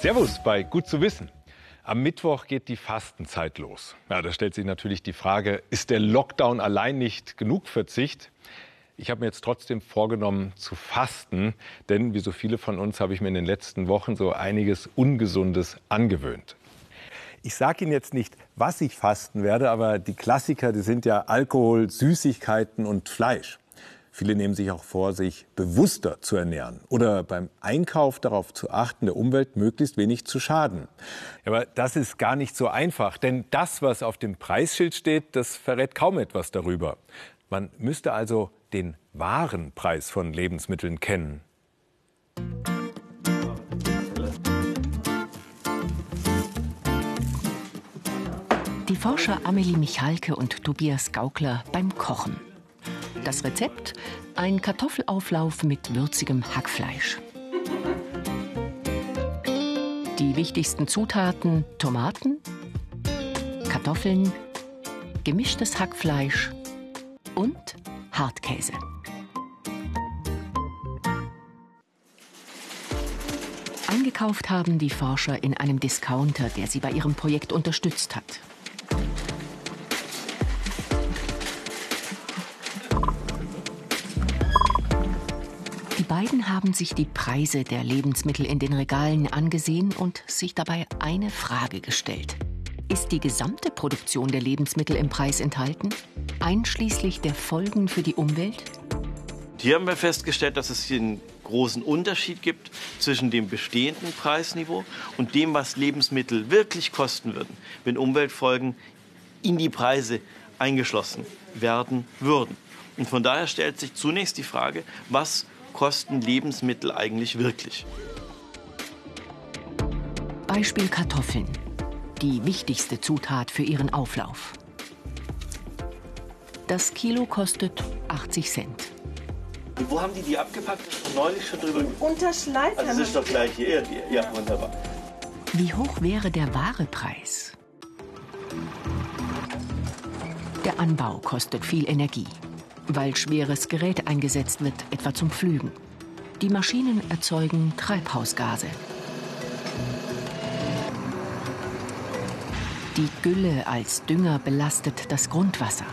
Servus bei Gut zu wissen. Am Mittwoch geht die Fastenzeit los. Ja, da stellt sich natürlich die Frage, ist der Lockdown allein nicht genug Verzicht? Ich habe mir jetzt trotzdem vorgenommen zu fasten, denn wie so viele von uns habe ich mir in den letzten Wochen so einiges Ungesundes angewöhnt. Ich sage Ihnen jetzt nicht, was ich fasten werde, aber die Klassiker, die sind ja Alkohol, Süßigkeiten und Fleisch. Viele nehmen sich auch vor, sich bewusster zu ernähren oder beim Einkauf darauf zu achten, der Umwelt möglichst wenig zu schaden. Aber das ist gar nicht so einfach, denn das, was auf dem Preisschild steht, das verrät kaum etwas darüber. Man müsste also den wahren Preis von Lebensmitteln kennen. Die Forscher Amelie Michalke und Tobias Gaukler beim Kochen. Das Rezept? Ein Kartoffelauflauf mit würzigem Hackfleisch. Die wichtigsten Zutaten: Tomaten, Kartoffeln, gemischtes Hackfleisch und Hartkäse. Eingekauft haben die Forscher in einem Discounter, der sie bei ihrem Projekt unterstützt hat. Beiden haben sich die Preise der Lebensmittel in den Regalen angesehen und sich dabei eine Frage gestellt. Ist die gesamte Produktion der Lebensmittel im Preis enthalten, einschließlich der Folgen für die Umwelt? Hier haben wir festgestellt, dass es hier einen großen Unterschied gibt zwischen dem bestehenden Preisniveau und dem, was Lebensmittel wirklich kosten würden, wenn Umweltfolgen in die Preise eingeschlossen werden würden. Und von daher stellt sich zunächst die Frage, was kosten Lebensmittel eigentlich wirklich? Beispiel Kartoffeln. Die wichtigste Zutat für ihren Auflauf. Das Kilo kostet 80 Cent. Und wo haben die die abgepackt? Ich neulich schon drüber. Unter Schleifen. Also das ist doch gleich hier. Ja, wunderbar. Wie hoch wäre der wahre Preis? Der Anbau kostet viel Energie weil schweres Gerät eingesetzt wird, etwa zum Pflügen. Die Maschinen erzeugen Treibhausgase. Die Gülle als Dünger belastet das Grundwasser.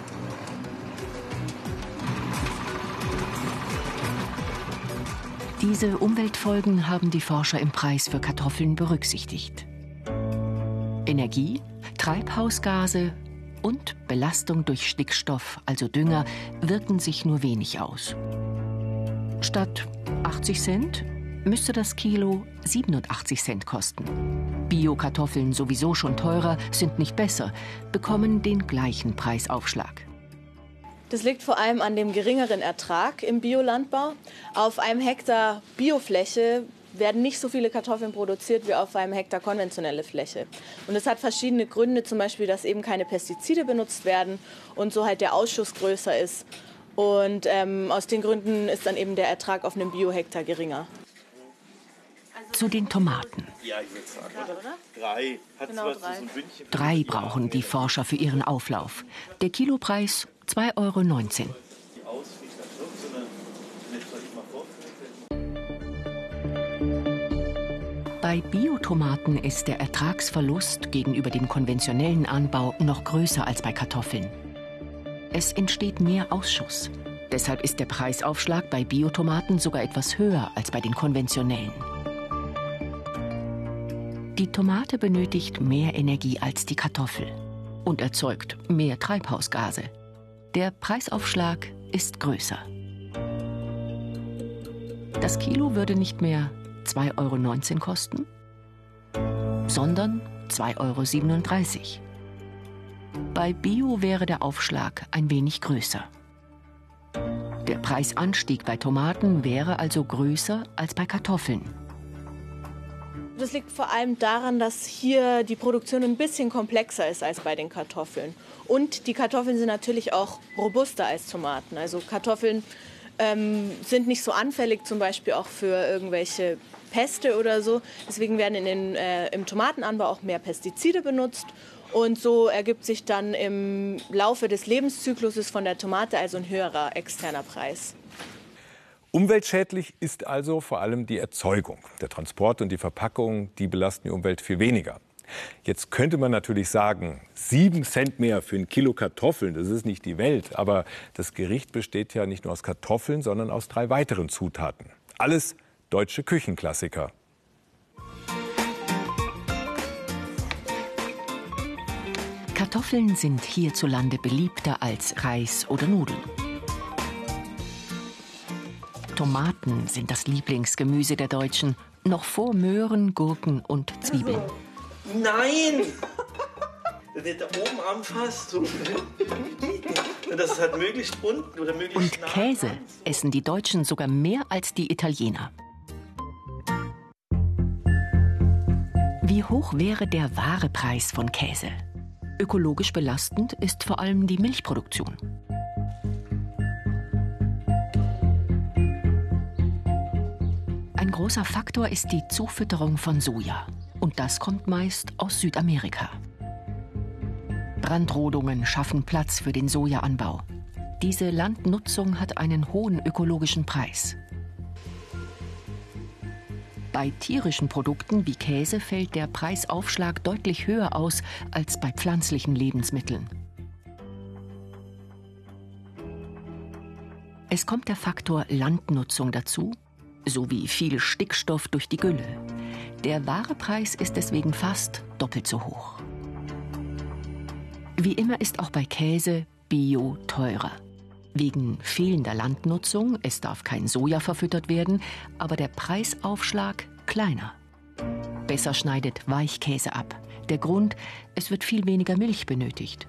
Diese Umweltfolgen haben die Forscher im Preis für Kartoffeln berücksichtigt. Energie, Treibhausgase und Belastung durch Stickstoff, also Dünger, wirken sich nur wenig aus. Statt 80 Cent müsste das Kilo 87 Cent kosten. Bio-Kartoffeln, sowieso schon teurer, sind nicht besser, bekommen den gleichen Preisaufschlag. Das liegt vor allem an dem geringeren Ertrag im Biolandbau. Auf einem Hektar Biofläche werden nicht so viele Kartoffeln produziert wie auf einem Hektar konventionelle Fläche. Und das hat verschiedene Gründe, zum Beispiel, dass eben keine Pestizide benutzt werden und so halt der Ausschuss größer ist. Und ähm, aus den Gründen ist dann eben der Ertrag auf einem Biohektar geringer. Zu den Tomaten. Ja, ich würde sagen, oder? Drei. Hat genau, drei brauchen die Forscher für ihren Auflauf. Der Kilopreis 2,19 Euro. Bei Biotomaten ist der Ertragsverlust gegenüber dem konventionellen Anbau noch größer als bei Kartoffeln. Es entsteht mehr Ausschuss. Deshalb ist der Preisaufschlag bei Biotomaten sogar etwas höher als bei den konventionellen. Die Tomate benötigt mehr Energie als die Kartoffel und erzeugt mehr Treibhausgase. Der Preisaufschlag ist größer. Das Kilo würde nicht mehr 2,19 Euro kosten, sondern 2,37 Euro. Bei Bio wäre der Aufschlag ein wenig größer. Der Preisanstieg bei Tomaten wäre also größer als bei Kartoffeln. Das liegt vor allem daran, dass hier die Produktion ein bisschen komplexer ist als bei den Kartoffeln. Und die Kartoffeln sind natürlich auch robuster als Tomaten. Also Kartoffeln ähm, sind nicht so anfällig zum Beispiel auch für irgendwelche Peste oder so. Deswegen werden in den, äh, im Tomatenanbau auch mehr Pestizide benutzt. Und so ergibt sich dann im Laufe des Lebenszykluses von der Tomate also ein höherer externer Preis. Umweltschädlich ist also vor allem die Erzeugung. Der Transport und die Verpackung, die belasten die Umwelt viel weniger. Jetzt könnte man natürlich sagen, sieben Cent mehr für ein Kilo Kartoffeln, das ist nicht die Welt. Aber das Gericht besteht ja nicht nur aus Kartoffeln, sondern aus drei weiteren Zutaten. Alles deutsche Küchenklassiker. Kartoffeln sind hierzulande beliebter als Reis oder Nudeln. Tomaten sind das Lieblingsgemüse der Deutschen, noch vor Möhren, Gurken und Zwiebeln. Nein! Wenn du da oben anfasst, so. das ist halt möglichst unten oder möglichst Und nah Käse essen die Deutschen sogar mehr als die Italiener. Wie hoch wäre der wahre Preis von Käse? Ökologisch belastend ist vor allem die Milchproduktion. Ein großer Faktor ist die Zufütterung von Soja. Und das kommt meist aus Südamerika. Brandrodungen schaffen Platz für den Sojaanbau. Diese Landnutzung hat einen hohen ökologischen Preis. Bei tierischen Produkten wie Käse fällt der Preisaufschlag deutlich höher aus als bei pflanzlichen Lebensmitteln. Es kommt der Faktor Landnutzung dazu, sowie viel Stickstoff durch die Gülle. Der wahre Preis ist deswegen fast doppelt so hoch. Wie immer ist auch bei Käse Bio teurer. Wegen fehlender Landnutzung, es darf kein Soja verfüttert werden, aber der Preisaufschlag kleiner. Besser schneidet Weichkäse ab. Der Grund, es wird viel weniger Milch benötigt.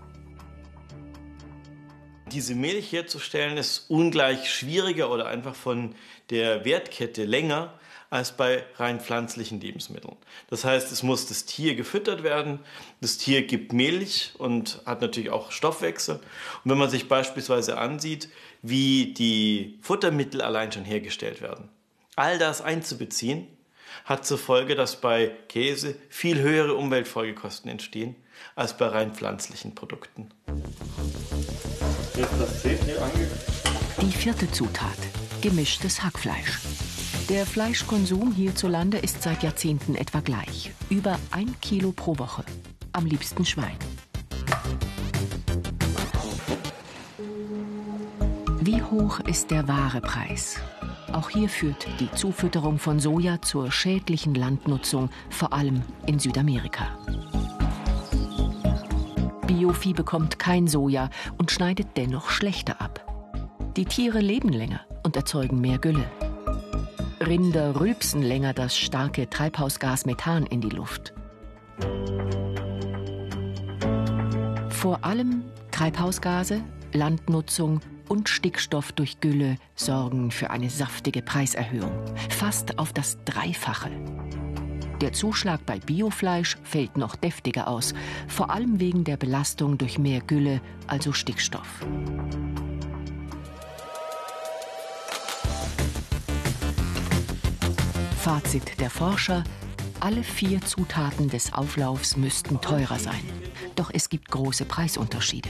Diese Milch herzustellen ist ungleich schwieriger oder einfach von der Wertkette länger als bei rein pflanzlichen Lebensmitteln. Das heißt, es muss das Tier gefüttert werden, das Tier gibt Milch und hat natürlich auch Stoffwechsel. Und wenn man sich beispielsweise ansieht, wie die Futtermittel allein schon hergestellt werden, all das einzubeziehen, hat zur Folge, dass bei Käse viel höhere Umweltfolgekosten entstehen als bei rein pflanzlichen Produkten. Die vierte Zutat, gemischtes Hackfleisch. Der Fleischkonsum hierzulande ist seit Jahrzehnten etwa gleich. Über ein Kilo pro Woche. Am liebsten Schwein. Wie hoch ist der wahre Preis? Auch hier führt die Zufütterung von Soja zur schädlichen Landnutzung, vor allem in Südamerika. Biovieh bekommt kein Soja und schneidet dennoch schlechter ab. Die Tiere leben länger und erzeugen mehr Gülle. Rinder rülpsen länger das starke Treibhausgas Methan in die Luft. Vor allem Treibhausgase, Landnutzung und Stickstoff durch Gülle sorgen für eine saftige Preiserhöhung, fast auf das Dreifache. Der Zuschlag bei Biofleisch fällt noch deftiger aus, vor allem wegen der Belastung durch mehr Gülle, also Stickstoff. Fazit der Forscher, alle vier Zutaten des Auflaufs müssten teurer sein. Doch es gibt große Preisunterschiede.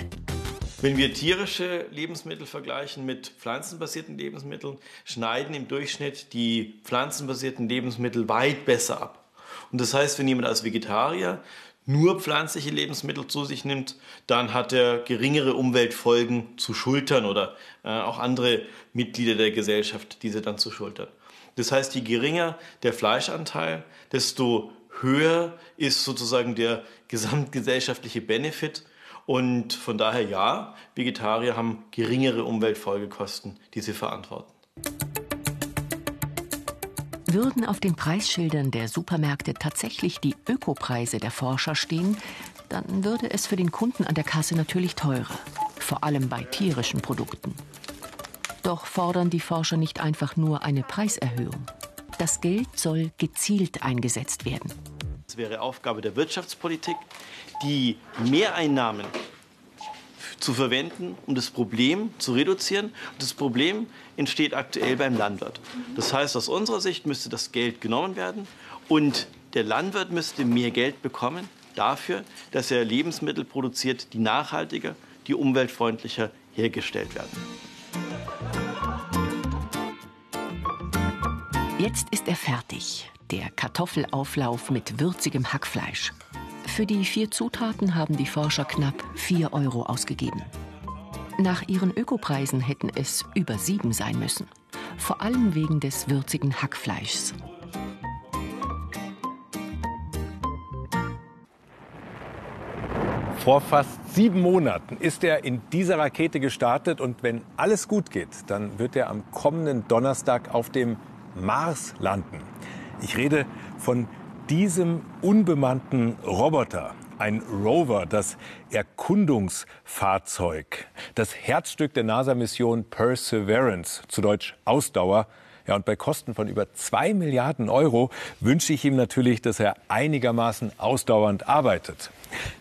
Wenn wir tierische Lebensmittel vergleichen mit pflanzenbasierten Lebensmitteln, schneiden im Durchschnitt die pflanzenbasierten Lebensmittel weit besser ab. Und das heißt, wenn jemand als Vegetarier nur pflanzliche Lebensmittel zu sich nimmt, dann hat er geringere Umweltfolgen zu schultern oder äh, auch andere Mitglieder der Gesellschaft diese dann zu schultern. Das heißt, je geringer der Fleischanteil, desto höher ist sozusagen der gesamtgesellschaftliche Benefit. Und von daher ja, Vegetarier haben geringere Umweltfolgekosten, die sie verantworten. Würden auf den Preisschildern der Supermärkte tatsächlich die Ökopreise der Forscher stehen, dann würde es für den Kunden an der Kasse natürlich teurer, vor allem bei tierischen Produkten. Doch fordern die Forscher nicht einfach nur eine Preiserhöhung. Das Geld soll gezielt eingesetzt werden. Es wäre Aufgabe der Wirtschaftspolitik, die Mehreinnahmen zu verwenden, um das Problem zu reduzieren. Das Problem entsteht aktuell beim Landwirt. Das heißt, aus unserer Sicht müsste das Geld genommen werden und der Landwirt müsste mehr Geld bekommen dafür, dass er Lebensmittel produziert, die nachhaltiger, die umweltfreundlicher hergestellt werden. Jetzt ist er fertig, der Kartoffelauflauf mit würzigem Hackfleisch. Für die vier Zutaten haben die Forscher knapp 4 Euro ausgegeben. Nach ihren Ökopreisen hätten es über sieben sein müssen. Vor allem wegen des würzigen Hackfleischs. Vor fast sieben Monaten ist er in dieser Rakete gestartet und wenn alles gut geht, dann wird er am kommenden Donnerstag auf dem Mars landen. Ich rede von diesem unbemannten Roboter, ein Rover, das Erkundungsfahrzeug, das Herzstück der NASA-Mission Perseverance, zu Deutsch Ausdauer. Ja, und bei Kosten von über zwei Milliarden Euro wünsche ich ihm natürlich, dass er einigermaßen ausdauernd arbeitet.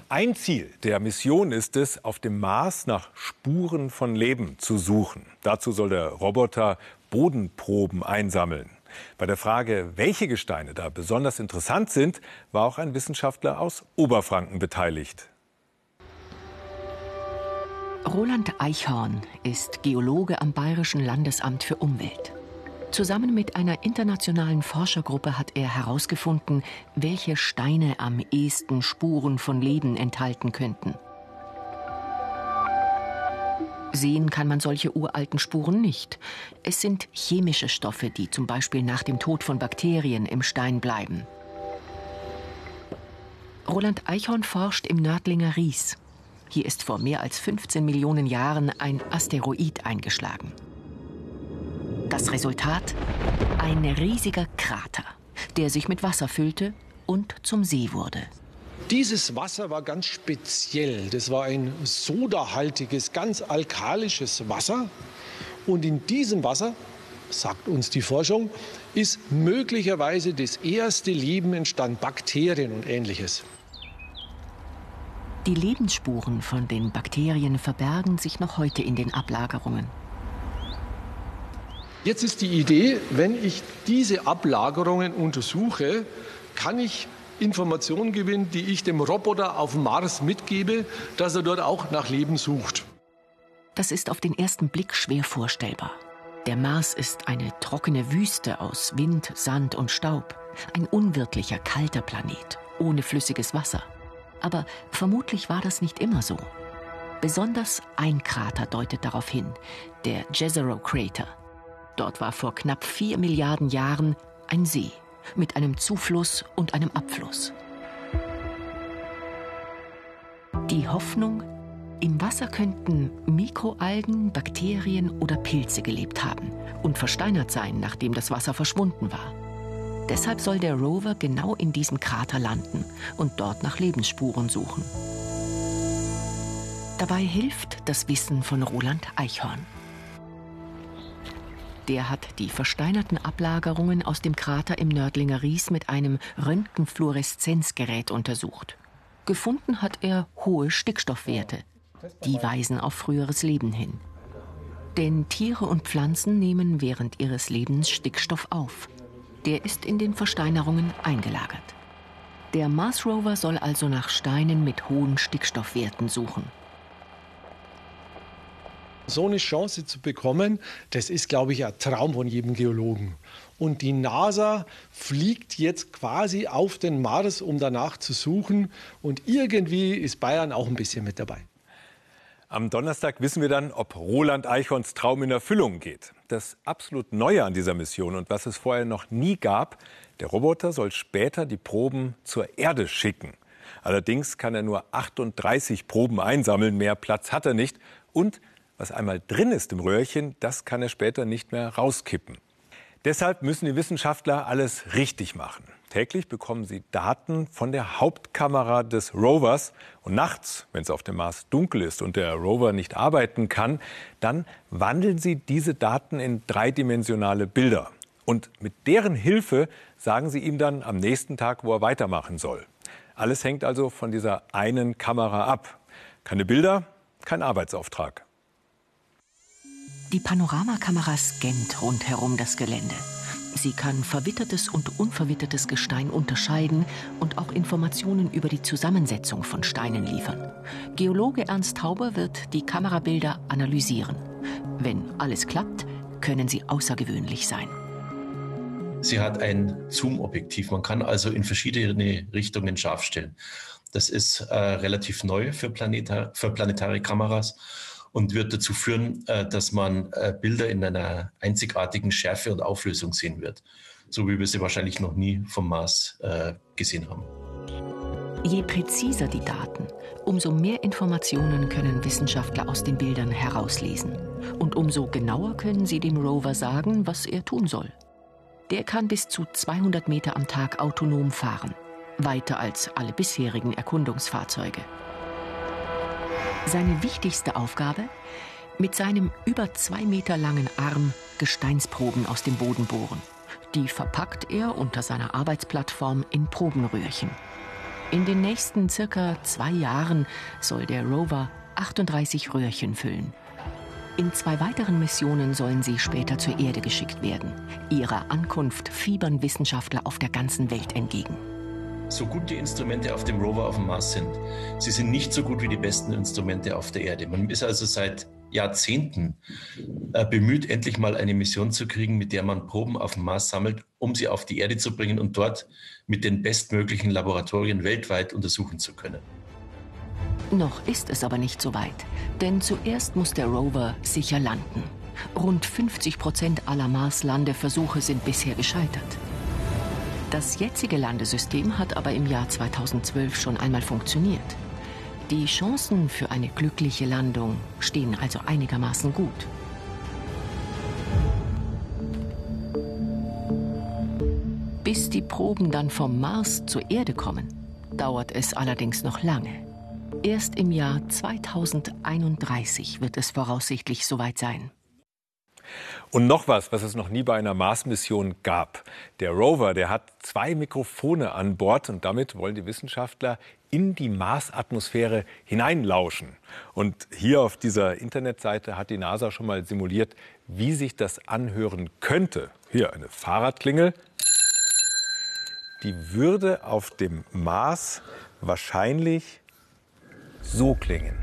Ein Ziel der Mission ist es, auf dem Mars nach Spuren von Leben zu suchen. Dazu soll der Roboter Bodenproben einsammeln. Bei der Frage, welche Gesteine da besonders interessant sind, war auch ein Wissenschaftler aus Oberfranken beteiligt. Roland Eichhorn ist Geologe am Bayerischen Landesamt für Umwelt. Zusammen mit einer internationalen Forschergruppe hat er herausgefunden, welche Steine am ehesten Spuren von Leben enthalten könnten. Sehen kann man solche uralten Spuren nicht. Es sind chemische Stoffe, die zum Beispiel nach dem Tod von Bakterien im Stein bleiben. Roland Eichhorn forscht im Nördlinger Ries. Hier ist vor mehr als 15 Millionen Jahren ein Asteroid eingeschlagen. Das Resultat? Ein riesiger Krater, der sich mit Wasser füllte und zum See wurde. Dieses Wasser war ganz speziell. Das war ein sodahaltiges, ganz alkalisches Wasser. Und in diesem Wasser, sagt uns die Forschung, ist möglicherweise das erste Leben entstanden, Bakterien und ähnliches. Die Lebensspuren von den Bakterien verbergen sich noch heute in den Ablagerungen. Jetzt ist die Idee, wenn ich diese Ablagerungen untersuche, kann ich Informationen gewinnen, die ich dem Roboter auf Mars mitgebe, dass er dort auch nach Leben sucht. Das ist auf den ersten Blick schwer vorstellbar. Der Mars ist eine trockene Wüste aus Wind, Sand und Staub. Ein unwirtlicher, kalter Planet, ohne flüssiges Wasser. Aber vermutlich war das nicht immer so. Besonders ein Krater deutet darauf hin, der Jezero Crater. Dort war vor knapp vier Milliarden Jahren ein See mit einem Zufluss und einem Abfluss. Die Hoffnung, im Wasser könnten Mikroalgen, Bakterien oder Pilze gelebt haben und versteinert sein, nachdem das Wasser verschwunden war. Deshalb soll der Rover genau in diesem Krater landen und dort nach Lebensspuren suchen. Dabei hilft das Wissen von Roland Eichhorn. Der hat die versteinerten Ablagerungen aus dem Krater im Nördlinger Ries mit einem Röntgenfluoreszenzgerät untersucht. Gefunden hat er hohe Stickstoffwerte. Die weisen auf früheres Leben hin. Denn Tiere und Pflanzen nehmen während ihres Lebens Stickstoff auf. Der ist in den Versteinerungen eingelagert. Der Mars Rover soll also nach Steinen mit hohen Stickstoffwerten suchen. So eine Chance zu bekommen, das ist, glaube ich, ein Traum von jedem Geologen. Und die NASA fliegt jetzt quasi auf den Mars, um danach zu suchen. Und irgendwie ist Bayern auch ein bisschen mit dabei. Am Donnerstag wissen wir dann, ob Roland Eichhorns Traum in Erfüllung geht. Das absolut Neue an dieser Mission und was es vorher noch nie gab, der Roboter soll später die Proben zur Erde schicken. Allerdings kann er nur 38 Proben einsammeln, mehr Platz hat er nicht. Und was einmal drin ist im Röhrchen, das kann er später nicht mehr rauskippen. Deshalb müssen die Wissenschaftler alles richtig machen. Täglich bekommen sie Daten von der Hauptkamera des Rovers. Und nachts, wenn es auf dem Mars dunkel ist und der Rover nicht arbeiten kann, dann wandeln sie diese Daten in dreidimensionale Bilder. Und mit deren Hilfe sagen sie ihm dann am nächsten Tag, wo er weitermachen soll. Alles hängt also von dieser einen Kamera ab. Keine Bilder, kein Arbeitsauftrag. Die Panoramakamera scannt rundherum das Gelände. Sie kann verwittertes und unverwittertes Gestein unterscheiden und auch Informationen über die Zusammensetzung von Steinen liefern. Geologe Ernst Tauber wird die Kamerabilder analysieren. Wenn alles klappt, können sie außergewöhnlich sein. Sie hat ein Zoom-Objektiv. Man kann also in verschiedene Richtungen scharf stellen. Das ist äh, relativ neu für, Planetar für planetare Kameras und wird dazu führen, äh, dass man äh, Bilder in einer einzigartigen Schärfe und Auflösung sehen wird, so wie wir sie wahrscheinlich noch nie vom Mars äh, gesehen haben. Je präziser die Daten, umso mehr Informationen können Wissenschaftler aus den Bildern herauslesen. Und umso genauer können sie dem Rover sagen, was er tun soll. Der kann bis zu 200 Meter am Tag autonom fahren, weiter als alle bisherigen Erkundungsfahrzeuge. Seine wichtigste Aufgabe? Mit seinem über zwei Meter langen Arm Gesteinsproben aus dem Boden bohren. Die verpackt er unter seiner Arbeitsplattform in Probenröhrchen. In den nächsten circa zwei Jahren soll der Rover 38 Röhrchen füllen. In zwei weiteren Missionen sollen sie später zur Erde geschickt werden. Ihrer Ankunft fiebern Wissenschaftler auf der ganzen Welt entgegen. So gut die Instrumente auf dem Rover auf dem Mars sind, sie sind nicht so gut wie die besten Instrumente auf der Erde. Man ist also seit Jahrzehnten äh, bemüht, endlich mal eine Mission zu kriegen, mit der man Proben auf dem Mars sammelt, um sie auf die Erde zu bringen und dort mit den bestmöglichen Laboratorien weltweit untersuchen zu können. Noch ist es aber nicht so weit, denn zuerst muss der Rover sicher landen. Rund 50 Prozent aller Mars-Landeversuche sind bisher gescheitert. Das jetzige Landesystem hat aber im Jahr 2012 schon einmal funktioniert. Die Chancen für eine glückliche Landung stehen also einigermaßen gut. Bis die Proben dann vom Mars zur Erde kommen, dauert es allerdings noch lange. Erst im Jahr 2031 wird es voraussichtlich soweit sein. Und noch was, was es noch nie bei einer Mars-Mission gab. Der Rover, der hat zwei Mikrofone an Bord und damit wollen die Wissenschaftler in die Marsatmosphäre hineinlauschen. Und hier auf dieser Internetseite hat die NASA schon mal simuliert, wie sich das anhören könnte. Hier eine Fahrradklingel. Die würde auf dem Mars wahrscheinlich so klingen.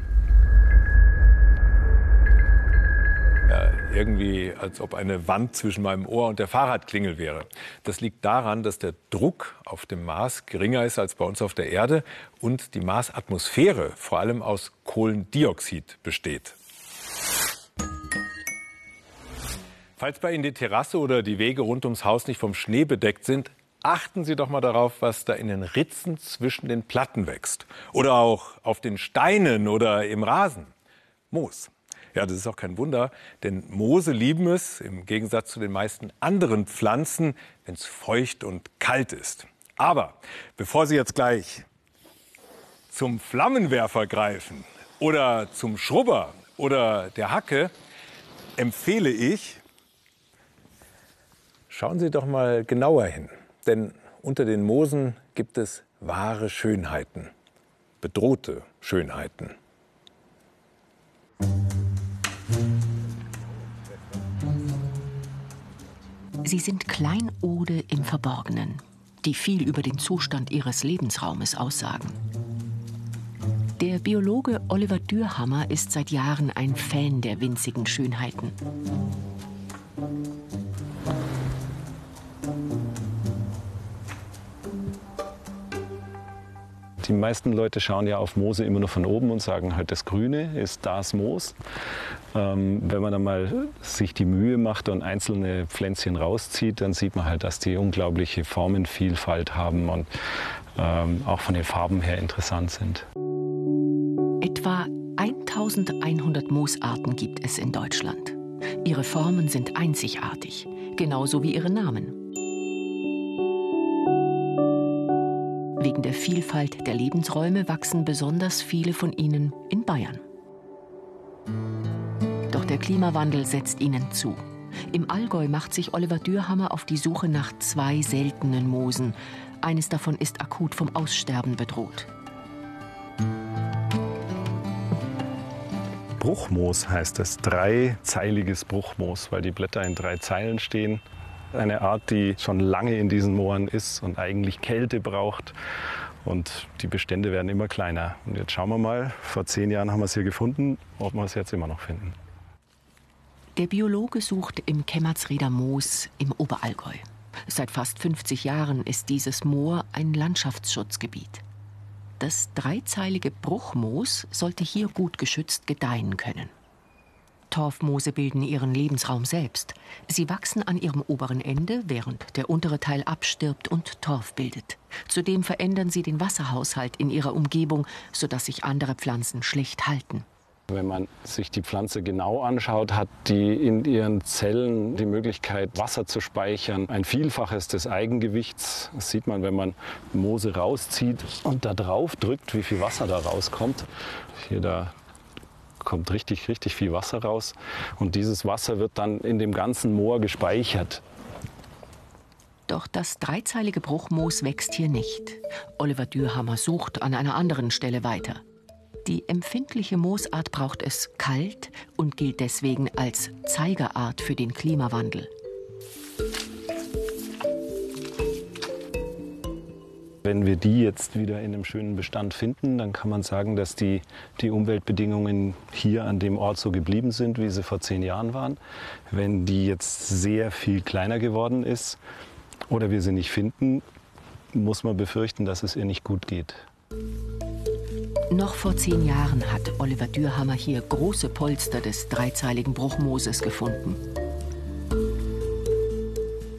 Ja, irgendwie, als ob eine Wand zwischen meinem Ohr und der Fahrradklingel wäre. Das liegt daran, dass der Druck auf dem Mars geringer ist als bei uns auf der Erde und die Marsatmosphäre vor allem aus Kohlendioxid besteht. Falls bei Ihnen die Terrasse oder die Wege rund ums Haus nicht vom Schnee bedeckt sind, achten Sie doch mal darauf, was da in den Ritzen zwischen den Platten wächst. Oder auch auf den Steinen oder im Rasen. Moos. Ja, das ist auch kein Wunder, denn Moose lieben es, im Gegensatz zu den meisten anderen Pflanzen, wenn es feucht und kalt ist. Aber bevor Sie jetzt gleich zum Flammenwerfer greifen oder zum Schrubber oder der Hacke, empfehle ich, schauen Sie doch mal genauer hin. Denn unter den Moosen gibt es wahre Schönheiten, bedrohte Schönheiten. Sie sind Kleinode im Verborgenen, die viel über den Zustand ihres Lebensraumes aussagen. Der Biologe Oliver Dürhammer ist seit Jahren ein Fan der winzigen Schönheiten. Die meisten Leute schauen ja auf Moose immer nur von oben und sagen halt, das Grüne ist das Moos. Ähm, wenn man dann mal sich die Mühe macht und einzelne Pflänzchen rauszieht, dann sieht man halt, dass die unglaubliche Formenvielfalt haben und ähm, auch von den Farben her interessant sind. Etwa 1100 Moosarten gibt es in Deutschland. Ihre Formen sind einzigartig, genauso wie ihre Namen. Wegen der Vielfalt der Lebensräume wachsen besonders viele von ihnen in Bayern. Der Klimawandel setzt ihnen zu. Im Allgäu macht sich Oliver Dürhammer auf die Suche nach zwei seltenen Moosen. Eines davon ist akut vom Aussterben bedroht. Bruchmoos heißt es, dreizeiliges Bruchmoos, weil die Blätter in drei Zeilen stehen eine Art, die schon lange in diesen Mooren ist und eigentlich Kälte braucht. Und die Bestände werden immer kleiner. Und jetzt schauen wir mal, vor zehn Jahren haben wir es hier gefunden, ob wir es jetzt immer noch finden. Der Biologe sucht im Kemmertsrieder Moos im Oberallgäu. Seit fast 50 Jahren ist dieses Moor ein Landschaftsschutzgebiet. Das dreizeilige Bruchmoos sollte hier gut geschützt gedeihen können. Torfmoose bilden ihren Lebensraum selbst. Sie wachsen an ihrem oberen Ende, während der untere Teil abstirbt und Torf bildet. Zudem verändern sie den Wasserhaushalt in ihrer Umgebung, sodass sich andere Pflanzen schlecht halten. Wenn man sich die Pflanze genau anschaut, hat die in ihren Zellen die Möglichkeit, Wasser zu speichern. Ein Vielfaches des Eigengewichts. Das sieht man, wenn man Moose rauszieht und da drauf drückt, wie viel Wasser da rauskommt. Hier da kommt richtig, richtig viel Wasser raus. Und dieses Wasser wird dann in dem ganzen Moor gespeichert. Doch das dreizeilige Bruchmoos wächst hier nicht. Oliver Dürhammer sucht an einer anderen Stelle weiter. Die empfindliche Moosart braucht es kalt und gilt deswegen als Zeigerart für den Klimawandel. Wenn wir die jetzt wieder in einem schönen Bestand finden, dann kann man sagen, dass die, die Umweltbedingungen hier an dem Ort so geblieben sind, wie sie vor zehn Jahren waren. Wenn die jetzt sehr viel kleiner geworden ist oder wir sie nicht finden, muss man befürchten, dass es ihr nicht gut geht. Noch vor zehn Jahren hat Oliver Dürhammer hier große Polster des dreizeiligen Bruchmooses gefunden.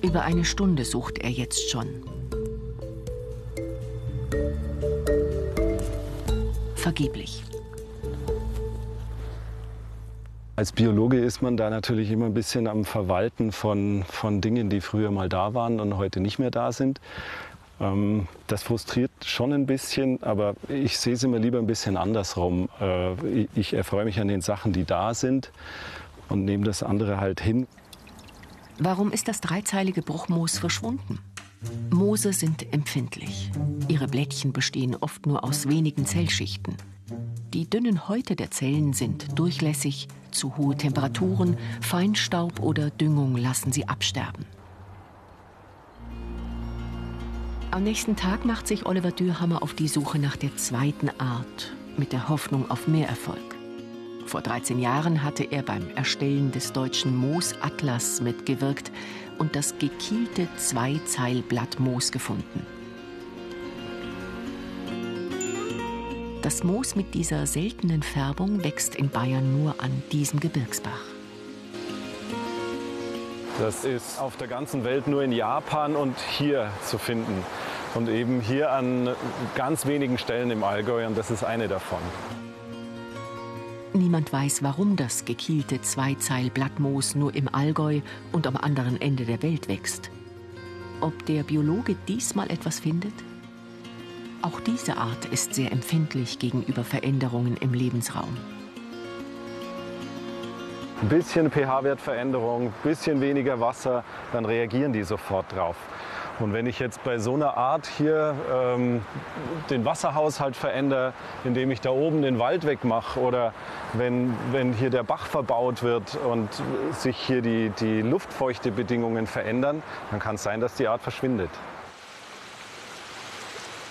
Über eine Stunde sucht er jetzt schon. vergeblich. Als Biologe ist man da natürlich immer ein bisschen am Verwalten von, von Dingen, die früher mal da waren und heute nicht mehr da sind. Ähm, das frustriert schon ein bisschen, aber ich sehe es immer lieber ein bisschen andersrum. Äh, ich erfreue mich an den Sachen, die da sind und nehme das andere halt hin. Warum ist das dreizeilige Bruchmoos verschwunden? Moose sind empfindlich. Ihre Blättchen bestehen oft nur aus wenigen Zellschichten. Die dünnen Häute der Zellen sind durchlässig, zu hohe Temperaturen, Feinstaub oder Düngung lassen sie absterben. Am nächsten Tag macht sich Oliver Dürhammer auf die Suche nach der zweiten Art, mit der Hoffnung auf mehr Erfolg. Vor 13 Jahren hatte er beim Erstellen des deutschen Moosatlas mitgewirkt, und das gekielte Zweizeilblattmoos gefunden. Das Moos mit dieser seltenen Färbung wächst in Bayern nur an diesem Gebirgsbach. Das ist auf der ganzen Welt nur in Japan und hier zu finden. Und eben hier an ganz wenigen Stellen im Allgäu und das ist eine davon. Niemand weiß, warum das gekielte Zweizeilblattmoos nur im Allgäu und am anderen Ende der Welt wächst. Ob der Biologe diesmal etwas findet? Auch diese Art ist sehr empfindlich gegenüber Veränderungen im Lebensraum. Ein bisschen pH-Wertveränderung, ein bisschen weniger Wasser, dann reagieren die sofort drauf. Und wenn ich jetzt bei so einer Art hier ähm, den Wasserhaushalt verändere, indem ich da oben den Wald wegmache oder wenn, wenn hier der Bach verbaut wird und sich hier die, die Luftfeuchtebedingungen verändern, dann kann es sein, dass die Art verschwindet.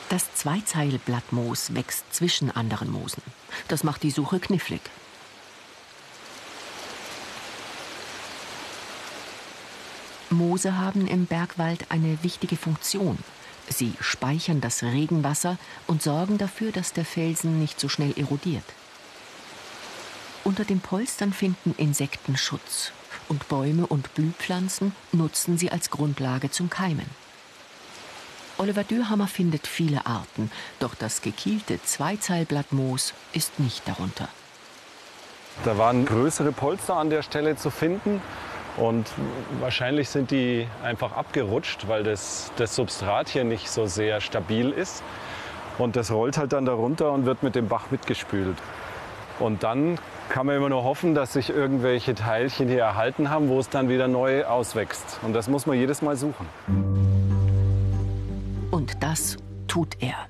Das Zweizeilblattmoos wächst zwischen anderen Moosen. Das macht die Suche knifflig. Moose haben im Bergwald eine wichtige Funktion. Sie speichern das Regenwasser und sorgen dafür, dass der Felsen nicht so schnell erodiert. Unter den Polstern finden Insekten Schutz und Bäume und Blühpflanzen nutzen sie als Grundlage zum Keimen. Oliver Dürhammer findet viele Arten, doch das gekielte Zweizeilblattmoos ist nicht darunter. Da waren größere Polster an der Stelle zu finden und wahrscheinlich sind die einfach abgerutscht, weil das, das Substrat hier nicht so sehr stabil ist. Und das rollt halt dann darunter und wird mit dem Bach mitgespült. Und dann kann man immer nur hoffen, dass sich irgendwelche Teilchen hier erhalten haben, wo es dann wieder neu auswächst. Und das muss man jedes Mal suchen. Und das tut er.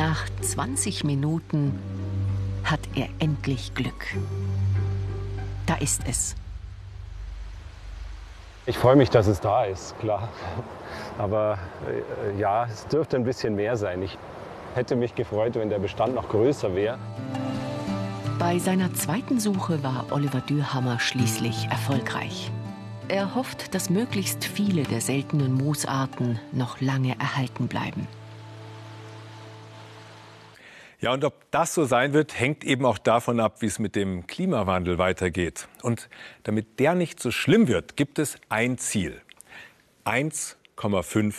Nach 20 Minuten hat er endlich Glück. Da ist es. Ich freue mich, dass es da ist, klar. Aber äh, ja, es dürfte ein bisschen mehr sein. Ich, Hätte mich gefreut, wenn der Bestand noch größer wäre. Bei seiner zweiten Suche war Oliver Dürhammer schließlich erfolgreich. Er hofft, dass möglichst viele der seltenen Moosarten noch lange erhalten bleiben. Ja, und ob das so sein wird, hängt eben auch davon ab, wie es mit dem Klimawandel weitergeht. Und damit der nicht so schlimm wird, gibt es ein Ziel. 1,5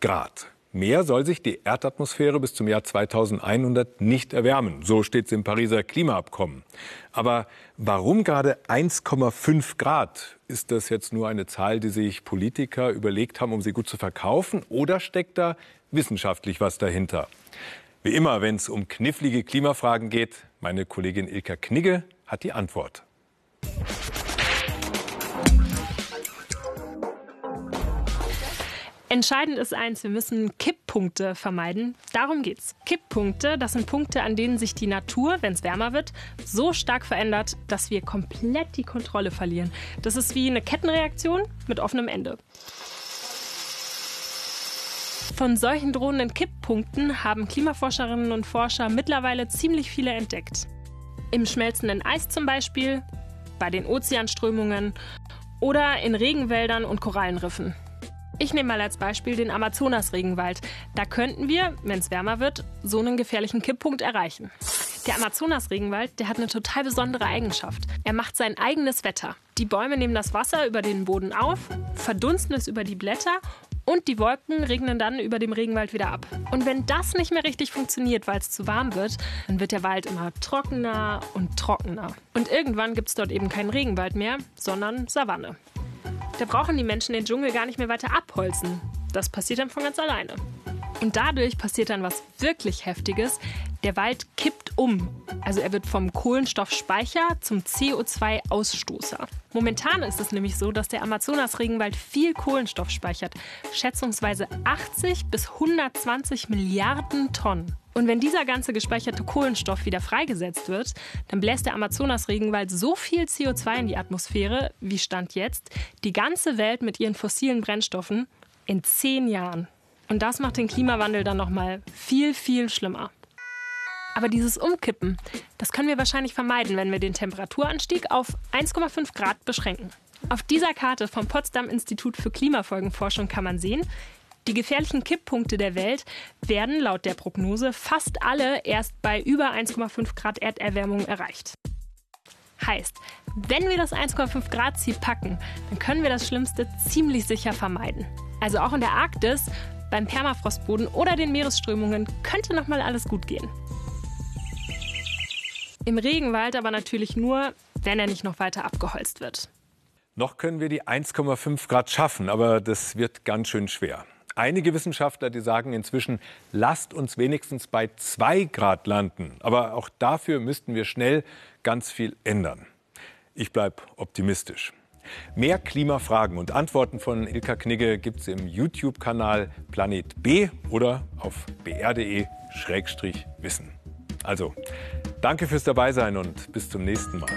Grad. Mehr soll sich die Erdatmosphäre bis zum Jahr 2100 nicht erwärmen. So steht es im Pariser Klimaabkommen. Aber warum gerade 1,5 Grad? Ist das jetzt nur eine Zahl, die sich Politiker überlegt haben, um sie gut zu verkaufen? Oder steckt da wissenschaftlich was dahinter? Wie immer, wenn es um knifflige Klimafragen geht, meine Kollegin Ilka Knigge hat die Antwort. Entscheidend ist eins, wir müssen Kipppunkte vermeiden. Darum geht's. Kipppunkte, das sind Punkte, an denen sich die Natur, wenn es wärmer wird, so stark verändert, dass wir komplett die Kontrolle verlieren. Das ist wie eine Kettenreaktion mit offenem Ende. Von solchen drohenden Kipppunkten haben Klimaforscherinnen und Forscher mittlerweile ziemlich viele entdeckt. Im schmelzenden Eis zum Beispiel, bei den Ozeanströmungen oder in Regenwäldern und Korallenriffen. Ich nehme mal als Beispiel den Amazonas-Regenwald. Da könnten wir, wenn es wärmer wird, so einen gefährlichen Kipppunkt erreichen. Der Amazonas-Regenwald, der hat eine total besondere Eigenschaft. Er macht sein eigenes Wetter. Die Bäume nehmen das Wasser über den Boden auf, verdunsten es über die Blätter und die Wolken regnen dann über dem Regenwald wieder ab. Und wenn das nicht mehr richtig funktioniert, weil es zu warm wird, dann wird der Wald immer trockener und trockener. Und irgendwann gibt es dort eben keinen Regenwald mehr, sondern Savanne. Da brauchen die Menschen den Dschungel gar nicht mehr weiter abholzen. Das passiert dann von ganz alleine. Und dadurch passiert dann was wirklich Heftiges. Der Wald kippt um. Also er wird vom Kohlenstoffspeicher zum CO2-Ausstoßer. Momentan ist es nämlich so, dass der Amazonas-Regenwald viel Kohlenstoff speichert. Schätzungsweise 80 bis 120 Milliarden Tonnen. Und wenn dieser ganze gespeicherte Kohlenstoff wieder freigesetzt wird, dann bläst der Amazonas-Regenwald so viel CO2 in die Atmosphäre, wie Stand jetzt, die ganze Welt mit ihren fossilen Brennstoffen in zehn Jahren. Und das macht den Klimawandel dann nochmal viel, viel schlimmer. Aber dieses Umkippen, das können wir wahrscheinlich vermeiden, wenn wir den Temperaturanstieg auf 1,5 Grad beschränken. Auf dieser Karte vom Potsdam Institut für Klimafolgenforschung kann man sehen, die gefährlichen Kipppunkte der Welt werden laut der Prognose fast alle erst bei über 1,5 Grad Erderwärmung erreicht. Heißt, wenn wir das 1,5 Grad Ziel packen, dann können wir das Schlimmste ziemlich sicher vermeiden. Also auch in der Arktis, beim Permafrostboden oder den Meeresströmungen könnte noch mal alles gut gehen. Im Regenwald aber natürlich nur, wenn er nicht noch weiter abgeholzt wird. Noch können wir die 1,5 Grad schaffen, aber das wird ganz schön schwer einige Wissenschaftler, die sagen inzwischen, lasst uns wenigstens bei zwei Grad landen. Aber auch dafür müssten wir schnell ganz viel ändern. Ich bleibe optimistisch. Mehr Klimafragen und Antworten von Ilka Knigge gibt es im YouTube-Kanal Planet B oder auf br.de-wissen. Also, danke fürs Dabeisein und bis zum nächsten Mal.